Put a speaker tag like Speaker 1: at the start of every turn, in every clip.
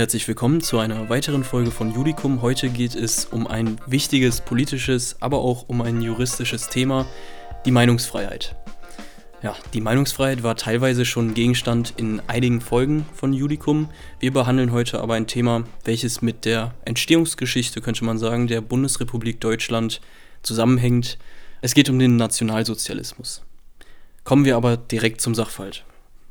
Speaker 1: Herzlich willkommen zu einer weiteren Folge von Judikum. Heute geht es um ein wichtiges politisches, aber auch um ein juristisches Thema, die Meinungsfreiheit. Ja, die Meinungsfreiheit war teilweise schon Gegenstand in einigen Folgen von Judikum. Wir behandeln heute aber ein Thema, welches mit der Entstehungsgeschichte, könnte man sagen, der Bundesrepublik Deutschland zusammenhängt. Es geht um den Nationalsozialismus. Kommen wir aber direkt zum Sachverhalt.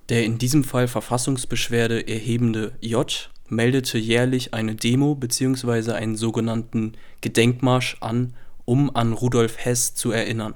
Speaker 1: Der in diesem Fall Verfassungsbeschwerde erhebende J meldete jährlich eine Demo bzw. einen sogenannten Gedenkmarsch an, um an Rudolf Hess zu erinnern.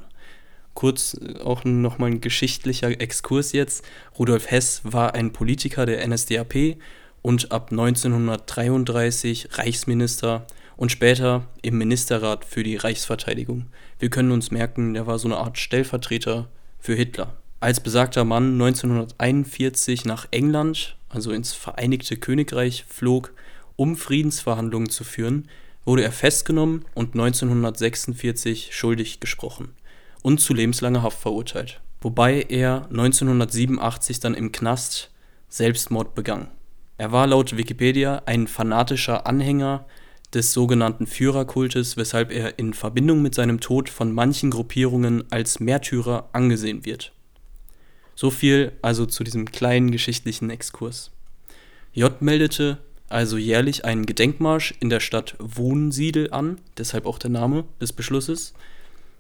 Speaker 1: Kurz äh, auch nochmal ein geschichtlicher Exkurs jetzt. Rudolf Hess war ein Politiker der NSDAP und ab 1933 Reichsminister und später im Ministerrat für die Reichsverteidigung. Wir können uns merken, der war so eine Art Stellvertreter für Hitler. Als besagter Mann 1941 nach England, also ins Vereinigte Königreich, flog, um Friedensverhandlungen zu führen, wurde er festgenommen und 1946 schuldig gesprochen und zu lebenslanger Haft verurteilt, wobei er 1987 dann im Knast Selbstmord begann. Er war laut Wikipedia ein fanatischer Anhänger des sogenannten Führerkultes, weshalb er in Verbindung mit seinem Tod von manchen Gruppierungen als Märtyrer angesehen wird. So viel also zu diesem kleinen geschichtlichen Exkurs. J meldete also jährlich einen Gedenkmarsch in der Stadt Wohnsiedel an, deshalb auch der Name des Beschlusses,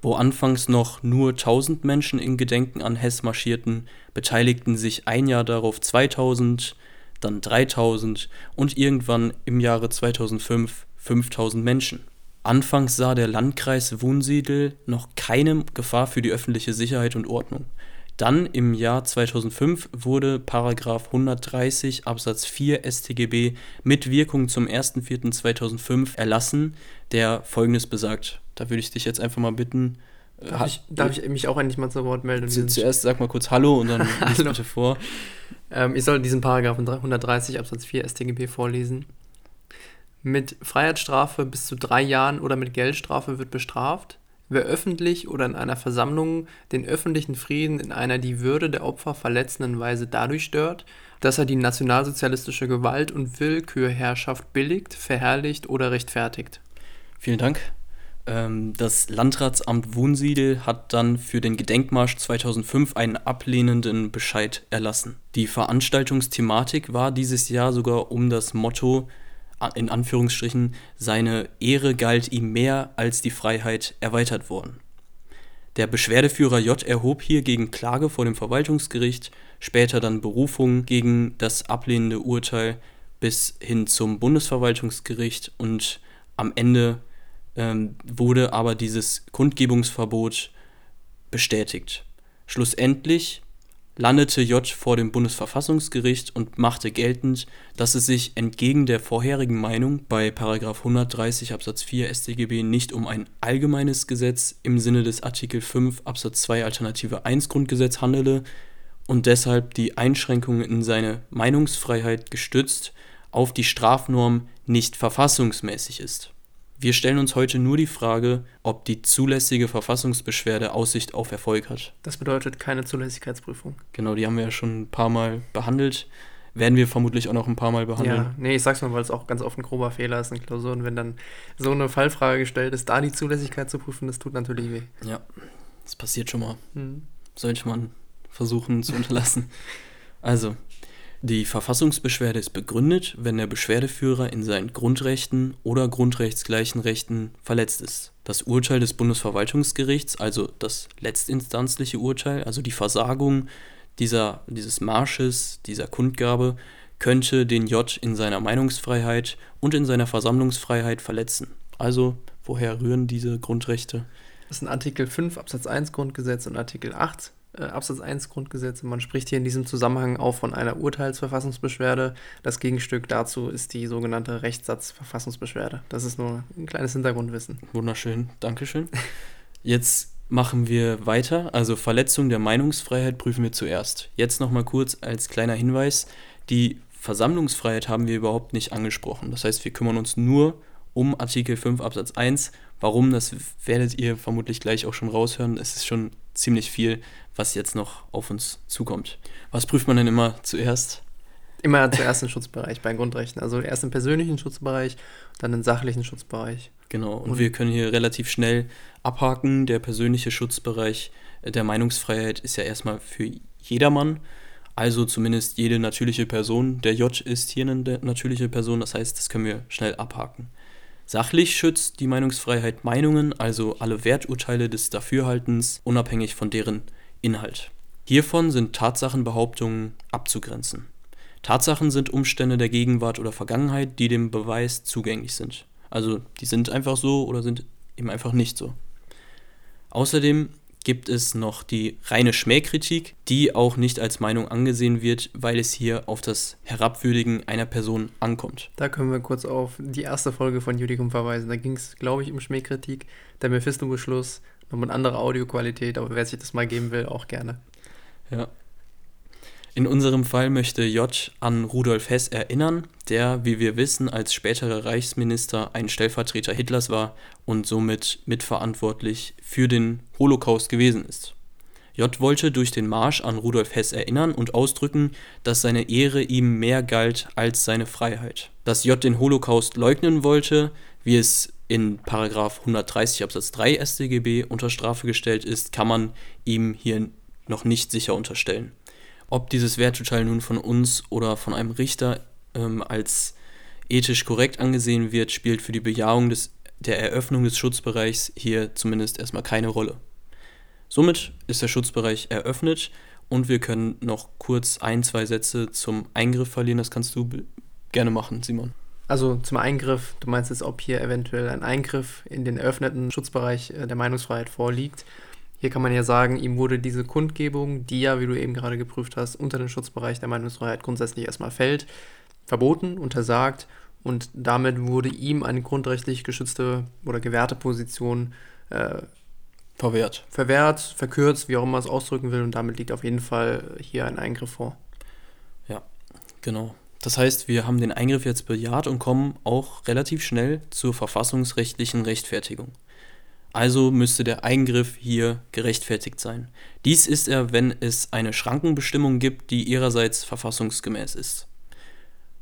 Speaker 1: wo anfangs noch nur 1000 Menschen in Gedenken an Hess marschierten, beteiligten sich ein Jahr darauf 2000, dann 3000 und irgendwann im Jahre 2005 5000 Menschen. Anfangs sah der Landkreis Wunsiedel noch keine Gefahr für die öffentliche Sicherheit und Ordnung. Dann im Jahr 2005 wurde Paragraph 130 Absatz 4 StGB mit Wirkung zum 01.04.2005 erlassen, der folgendes besagt. Da würde ich dich jetzt einfach mal bitten.
Speaker 2: Äh, darf, ich, darf ich, mich auch endlich mal zu Wort melden?
Speaker 1: Zu, zuerst sag mal kurz Hallo und dann lies bitte vor.
Speaker 2: Ähm, ich soll diesen Paragraph 130 Absatz 4 StGB vorlesen. Mit Freiheitsstrafe bis zu drei Jahren oder mit Geldstrafe wird bestraft Wer öffentlich oder in einer Versammlung den öffentlichen Frieden in einer die Würde der Opfer verletzenden Weise dadurch stört, dass er die nationalsozialistische Gewalt und Willkürherrschaft billigt, verherrlicht oder rechtfertigt.
Speaker 1: Vielen Dank. Ähm, das Landratsamt Wunsiedel hat dann für den Gedenkmarsch 2005 einen ablehnenden Bescheid erlassen. Die Veranstaltungsthematik war dieses Jahr sogar um das Motto in Anführungsstrichen, seine Ehre galt ihm mehr als die Freiheit erweitert worden. Der Beschwerdeführer J erhob hier gegen Klage vor dem Verwaltungsgericht, später dann Berufung gegen das ablehnende Urteil bis hin zum Bundesverwaltungsgericht und am Ende ähm, wurde aber dieses Kundgebungsverbot bestätigt. Schlussendlich landete J vor dem Bundesverfassungsgericht und machte geltend, dass es sich entgegen der vorherigen Meinung bei 130 Absatz 4 StGB nicht um ein allgemeines Gesetz im Sinne des Artikel 5 Absatz 2 Alternative 1 Grundgesetz handele und deshalb die Einschränkung in seine Meinungsfreiheit gestützt auf die Strafnorm nicht verfassungsmäßig ist wir stellen uns heute nur die Frage, ob die zulässige Verfassungsbeschwerde Aussicht auf Erfolg hat.
Speaker 2: Das bedeutet keine Zulässigkeitsprüfung.
Speaker 1: Genau, die haben wir ja schon ein paar Mal behandelt. Werden wir vermutlich auch noch ein paar Mal behandeln. Ja,
Speaker 2: nee, ich sag's mal, weil es auch ganz oft ein grober Fehler ist in Klausuren. Wenn dann so eine Fallfrage gestellt ist, da die Zulässigkeit zu prüfen, das tut natürlich weh.
Speaker 1: Ja, das passiert schon mal. Hm. Sollte man versuchen zu unterlassen. Also, die Verfassungsbeschwerde ist begründet, wenn der Beschwerdeführer in seinen Grundrechten oder grundrechtsgleichen Rechten verletzt ist. Das Urteil des Bundesverwaltungsgerichts, also das letztinstanzliche Urteil, also die Versagung dieser, dieses Marsches, dieser Kundgabe, könnte den J in seiner Meinungsfreiheit und in seiner Versammlungsfreiheit verletzen. Also, woher rühren diese Grundrechte?
Speaker 2: Das sind Artikel 5 Absatz 1 Grundgesetz und Artikel 8 äh, Absatz 1 Grundgesetz. Man spricht hier in diesem Zusammenhang auch von einer Urteilsverfassungsbeschwerde. Das Gegenstück dazu ist die sogenannte Rechtssatzverfassungsbeschwerde. Das ist nur ein kleines Hintergrundwissen.
Speaker 1: Wunderschön, Dankeschön. Jetzt machen wir weiter. Also Verletzung der Meinungsfreiheit prüfen wir zuerst. Jetzt nochmal kurz als kleiner Hinweis. Die Versammlungsfreiheit haben wir überhaupt nicht angesprochen. Das heißt, wir kümmern uns nur um Artikel 5 Absatz 1. Warum, das werdet ihr vermutlich gleich auch schon raushören. Es ist schon ziemlich viel, was jetzt noch auf uns zukommt. Was prüft man denn immer zuerst?
Speaker 2: Immer zuerst im Schutzbereich bei Grundrechten. Also erst im persönlichen Schutzbereich, dann im sachlichen Schutzbereich.
Speaker 1: Genau, und, und wir können hier relativ schnell abhaken. Der persönliche Schutzbereich der Meinungsfreiheit ist ja erstmal für jedermann. Also zumindest jede natürliche Person. Der J ist hier eine natürliche Person, das heißt, das können wir schnell abhaken. Sachlich schützt die Meinungsfreiheit Meinungen, also alle Werturteile des Dafürhaltens, unabhängig von deren Inhalt. Hiervon sind Tatsachenbehauptungen abzugrenzen. Tatsachen sind Umstände der Gegenwart oder Vergangenheit, die dem Beweis zugänglich sind. Also die sind einfach so oder sind eben einfach nicht so. Außerdem gibt es noch die reine Schmähkritik, die auch nicht als Meinung angesehen wird, weil es hier auf das Herabwürdigen einer Person ankommt.
Speaker 2: Da können wir kurz auf die erste Folge von Judikum verweisen. Da ging es, glaube ich, um Schmähkritik, der Mephisto-Beschluss, noch mit anderer Audioqualität, aber wer sich das mal geben will, auch gerne.
Speaker 1: Ja, in unserem Fall möchte J. an Rudolf Hess erinnern, der, wie wir wissen, als späterer Reichsminister ein Stellvertreter Hitlers war und somit mitverantwortlich für den Holocaust gewesen ist. J. wollte durch den Marsch an Rudolf Hess erinnern und ausdrücken, dass seine Ehre ihm mehr galt als seine Freiheit. Dass J. den Holocaust leugnen wollte, wie es in 130 Absatz 3 StGB unter Strafe gestellt ist, kann man ihm hier noch nicht sicher unterstellen. Ob dieses Werturteil nun von uns oder von einem Richter ähm, als ethisch korrekt angesehen wird, spielt für die Bejahung des, der Eröffnung des Schutzbereichs hier zumindest erstmal keine Rolle. Somit ist der Schutzbereich eröffnet und wir können noch kurz ein, zwei Sätze zum Eingriff verlieren. Das kannst du gerne machen, Simon.
Speaker 2: Also zum Eingriff, du meinst jetzt, ob hier eventuell ein Eingriff in den eröffneten Schutzbereich äh, der Meinungsfreiheit vorliegt. Hier kann man ja sagen, ihm wurde diese Kundgebung, die ja, wie du eben gerade geprüft hast, unter den Schutzbereich der Meinungsfreiheit grundsätzlich erstmal fällt, verboten, untersagt und damit wurde ihm eine grundrechtlich geschützte oder gewährte Position äh,
Speaker 1: verwehrt.
Speaker 2: Verwehrt, verkürzt, wie auch immer man es ausdrücken will und damit liegt auf jeden Fall hier ein Eingriff vor.
Speaker 1: Ja, genau. Das heißt, wir haben den Eingriff jetzt bejaht und kommen auch relativ schnell zur verfassungsrechtlichen Rechtfertigung. Also müsste der Eingriff hier gerechtfertigt sein. Dies ist er, wenn es eine Schrankenbestimmung gibt, die ihrerseits verfassungsgemäß ist.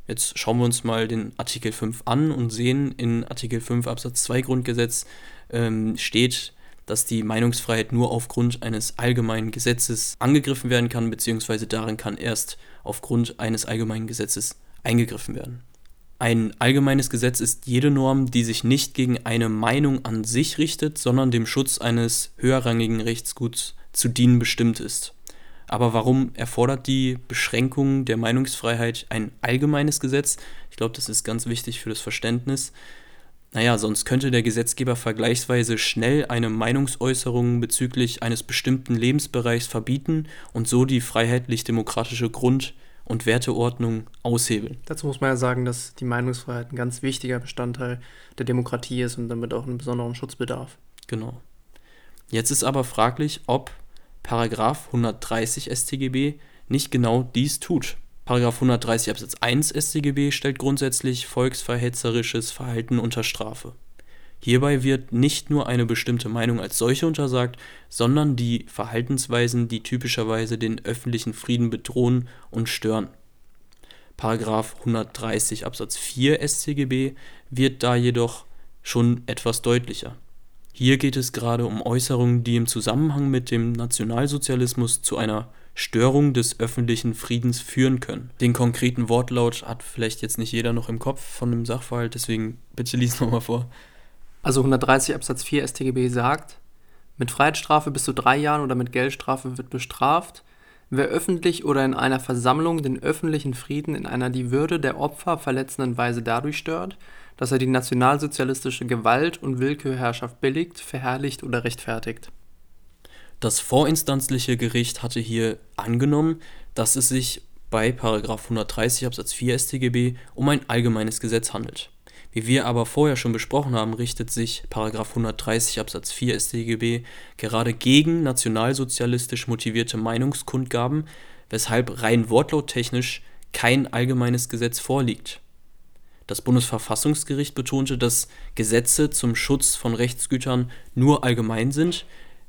Speaker 1: Jetzt schauen wir uns mal den Artikel 5 an und sehen, in Artikel 5 Absatz 2 Grundgesetz ähm, steht, dass die Meinungsfreiheit nur aufgrund eines allgemeinen Gesetzes angegriffen werden kann, beziehungsweise darin kann erst aufgrund eines allgemeinen Gesetzes eingegriffen werden. Ein allgemeines Gesetz ist jede Norm, die sich nicht gegen eine Meinung an sich richtet, sondern dem Schutz eines höherrangigen Rechtsguts zu dienen bestimmt ist. Aber warum erfordert die Beschränkung der Meinungsfreiheit ein allgemeines Gesetz? Ich glaube, das ist ganz wichtig für das Verständnis. Naja, sonst könnte der Gesetzgeber vergleichsweise schnell eine Meinungsäußerung bezüglich eines bestimmten Lebensbereichs verbieten und so die freiheitlich-demokratische Grund- und Werteordnung aushebeln.
Speaker 2: Dazu muss man ja sagen, dass die Meinungsfreiheit ein ganz wichtiger Bestandteil der Demokratie ist und damit auch einen besonderen Schutz bedarf.
Speaker 1: Genau. Jetzt ist aber fraglich, ob Paragraph 130 StGB nicht genau dies tut. Paragraph 130 Absatz 1 StGB stellt grundsätzlich volksverhetzerisches Verhalten unter Strafe. Hierbei wird nicht nur eine bestimmte Meinung als solche untersagt, sondern die Verhaltensweisen, die typischerweise den öffentlichen Frieden bedrohen und stören. Paragraph 130 Absatz 4 StGB wird da jedoch schon etwas deutlicher. Hier geht es gerade um Äußerungen, die im Zusammenhang mit dem Nationalsozialismus zu einer Störung des öffentlichen Friedens führen können. Den konkreten Wortlaut hat vielleicht jetzt nicht jeder noch im Kopf von dem Sachverhalt, deswegen bitte lies nochmal vor.
Speaker 2: Also 130 Absatz 4 StGB sagt, mit Freiheitsstrafe bis zu drei Jahren oder mit Geldstrafe wird bestraft, wer öffentlich oder in einer Versammlung den öffentlichen Frieden in einer die Würde der Opfer verletzenden Weise dadurch stört, dass er die nationalsozialistische Gewalt und Willkürherrschaft billigt, verherrlicht oder rechtfertigt.
Speaker 1: Das vorinstanzliche Gericht hatte hier angenommen, dass es sich bei 130 Absatz 4 StGB um ein allgemeines Gesetz handelt. Wie wir aber vorher schon besprochen haben, richtet sich 130 Absatz 4 StGB gerade gegen nationalsozialistisch motivierte Meinungskundgaben, weshalb rein wortlauttechnisch kein allgemeines Gesetz vorliegt. Das Bundesverfassungsgericht betonte, dass Gesetze zum Schutz von Rechtsgütern nur allgemein sind,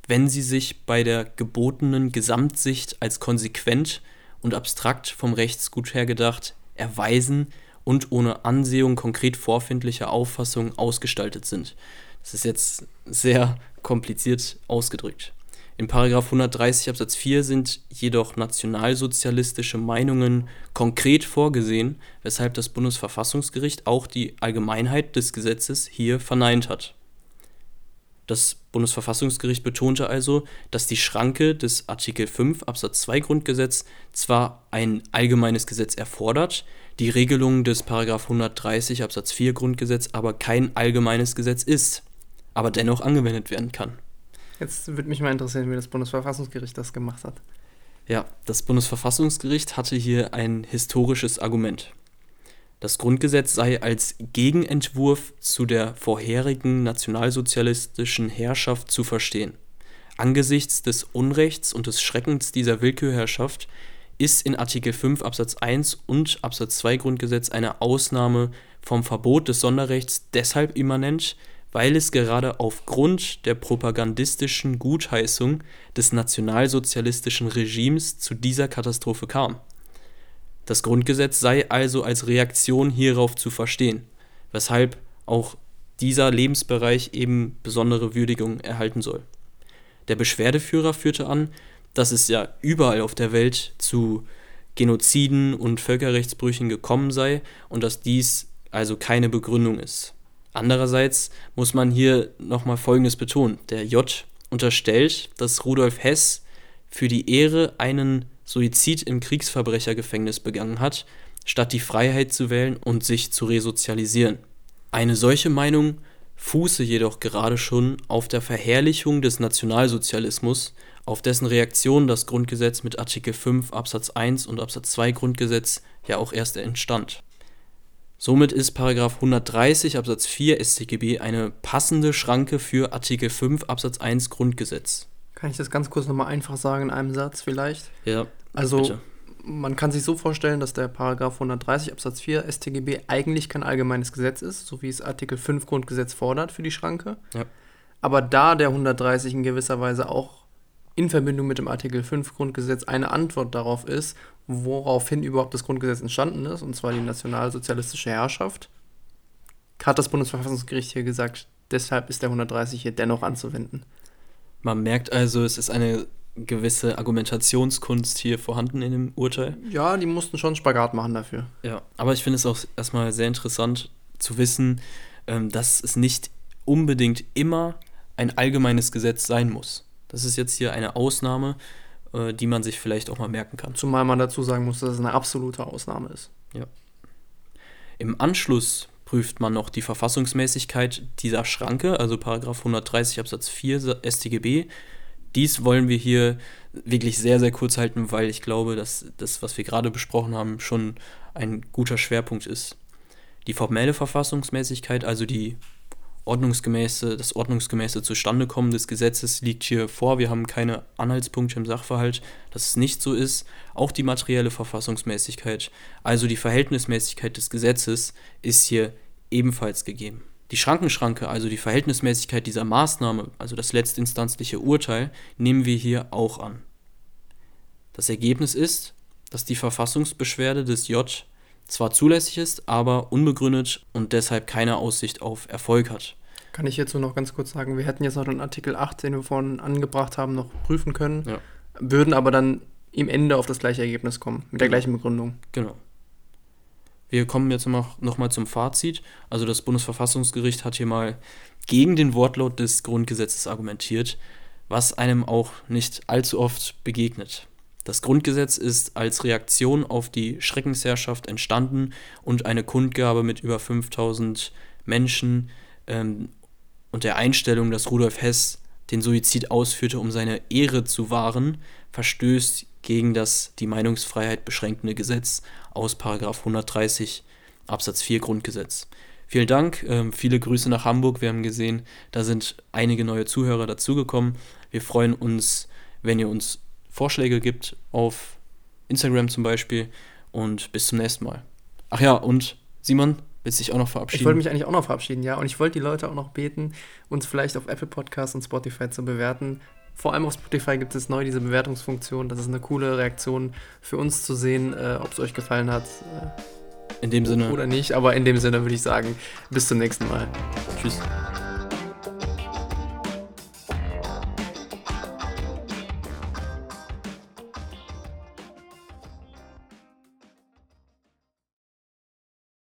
Speaker 1: wenn sie sich bei der gebotenen Gesamtsicht als konsequent und abstrakt vom Rechtsgut her gedacht erweisen und ohne Ansehung konkret vorfindlicher Auffassungen ausgestaltet sind. Das ist jetzt sehr kompliziert ausgedrückt. In 130 Absatz 4 sind jedoch nationalsozialistische Meinungen konkret vorgesehen, weshalb das Bundesverfassungsgericht auch die Allgemeinheit des Gesetzes hier verneint hat. Das Bundesverfassungsgericht betonte also, dass die Schranke des Artikel 5 Absatz 2 Grundgesetz zwar ein allgemeines Gesetz erfordert, die Regelung des 130 Absatz 4 Grundgesetz aber kein allgemeines Gesetz ist, aber dennoch angewendet werden kann.
Speaker 2: Jetzt würde mich mal interessieren, wie das Bundesverfassungsgericht das gemacht hat.
Speaker 1: Ja, das Bundesverfassungsgericht hatte hier ein historisches Argument. Das Grundgesetz sei als Gegenentwurf zu der vorherigen nationalsozialistischen Herrschaft zu verstehen. Angesichts des Unrechts und des Schreckens dieser Willkürherrschaft ist in Artikel 5 Absatz 1 und Absatz 2 Grundgesetz eine Ausnahme vom Verbot des Sonderrechts deshalb immanent, weil es gerade aufgrund der propagandistischen Gutheißung des nationalsozialistischen Regimes zu dieser Katastrophe kam. Das Grundgesetz sei also als Reaktion hierauf zu verstehen, weshalb auch dieser Lebensbereich eben besondere Würdigung erhalten soll. Der Beschwerdeführer führte an, dass es ja überall auf der Welt zu Genoziden und Völkerrechtsbrüchen gekommen sei und dass dies also keine Begründung ist. Andererseits muss man hier nochmal Folgendes betonen. Der J unterstellt, dass Rudolf Hess für die Ehre einen Suizid im Kriegsverbrechergefängnis begangen hat, statt die Freiheit zu wählen und sich zu resozialisieren. Eine solche Meinung fuße jedoch gerade schon auf der Verherrlichung des Nationalsozialismus, auf dessen Reaktion das Grundgesetz mit Artikel 5 Absatz 1 und Absatz 2 Grundgesetz ja auch erst entstand. Somit ist 130 Absatz 4 StGB eine passende Schranke für Artikel 5 Absatz 1 Grundgesetz.
Speaker 2: Kann ich das ganz kurz nochmal einfach sagen in einem Satz vielleicht?
Speaker 1: Ja.
Speaker 2: Also bitte. man kann sich so vorstellen, dass der Paragraph 130 Absatz 4 StGB eigentlich kein allgemeines Gesetz ist, so wie es Artikel 5 Grundgesetz fordert für die Schranke.
Speaker 1: Ja.
Speaker 2: Aber da der 130 in gewisser Weise auch in Verbindung mit dem Artikel 5 Grundgesetz eine Antwort darauf ist, woraufhin überhaupt das Grundgesetz entstanden ist, und zwar die nationalsozialistische Herrschaft, hat das Bundesverfassungsgericht hier gesagt, deshalb ist der 130 hier dennoch anzuwenden.
Speaker 1: Man merkt also, es ist eine gewisse Argumentationskunst hier vorhanden in dem Urteil.
Speaker 2: Ja, die mussten schon Spagat machen dafür.
Speaker 1: Ja, aber ich finde es auch erstmal sehr interessant zu wissen, ähm, dass es nicht unbedingt immer ein allgemeines Gesetz sein muss. Das ist jetzt hier eine Ausnahme, äh, die man sich vielleicht auch mal merken kann.
Speaker 2: Zumal man dazu sagen muss, dass es eine absolute Ausnahme ist.
Speaker 1: Ja. Im Anschluss prüft man noch die Verfassungsmäßigkeit dieser Schranke, also Paragraph 130 Absatz 4 StGB. Dies wollen wir hier wirklich sehr, sehr kurz halten, weil ich glaube, dass das, was wir gerade besprochen haben, schon ein guter Schwerpunkt ist. Die formelle Verfassungsmäßigkeit, also die ordnungsgemäße, das ordnungsgemäße Zustandekommen des Gesetzes liegt hier vor. Wir haben keine Anhaltspunkte im Sachverhalt, dass es nicht so ist. Auch die materielle Verfassungsmäßigkeit, also die Verhältnismäßigkeit des Gesetzes, ist hier ebenfalls gegeben. Die Schrankenschranke, also die Verhältnismäßigkeit dieser Maßnahme, also das letztinstanzliche Urteil, nehmen wir hier auch an. Das Ergebnis ist, dass die Verfassungsbeschwerde des J zwar zulässig ist, aber unbegründet und deshalb keine Aussicht auf Erfolg hat.
Speaker 2: Kann ich hierzu noch ganz kurz sagen, wir hätten jetzt noch den Artikel 8, den wir vorhin angebracht haben, noch prüfen können,
Speaker 1: ja.
Speaker 2: würden aber dann im Ende auf das gleiche Ergebnis kommen, mit der genau. gleichen Begründung.
Speaker 1: Genau. Wir kommen jetzt noch, noch mal zum Fazit. Also das Bundesverfassungsgericht hat hier mal gegen den Wortlaut des Grundgesetzes argumentiert, was einem auch nicht allzu oft begegnet. Das Grundgesetz ist als Reaktion auf die Schreckensherrschaft entstanden und eine Kundgabe mit über 5000 Menschen ähm, und der Einstellung, dass Rudolf Hess den Suizid ausführte, um seine Ehre zu wahren, verstößt gegen das die Meinungsfreiheit beschränkende Gesetz aus 130 Absatz 4 Grundgesetz. Vielen Dank, ähm, viele Grüße nach Hamburg. Wir haben gesehen, da sind einige neue Zuhörer dazugekommen. Wir freuen uns, wenn ihr uns Vorschläge gibt auf Instagram zum Beispiel. Und bis zum nächsten Mal. Ach ja, und Simon, willst du dich auch noch verabschieden?
Speaker 2: Ich wollte mich eigentlich auch noch verabschieden, ja. Und ich wollte die Leute auch noch beten, uns vielleicht auf Apple Podcasts und Spotify zu bewerten. Vor allem auf Spotify gibt es neu diese Bewertungsfunktion. Das ist eine coole Reaktion für uns zu sehen, äh, ob es euch gefallen hat. Äh,
Speaker 1: In dem Sinne.
Speaker 2: Oder nicht, aber in dem Sinne würde ich sagen, bis zum nächsten Mal.
Speaker 1: Tschüss.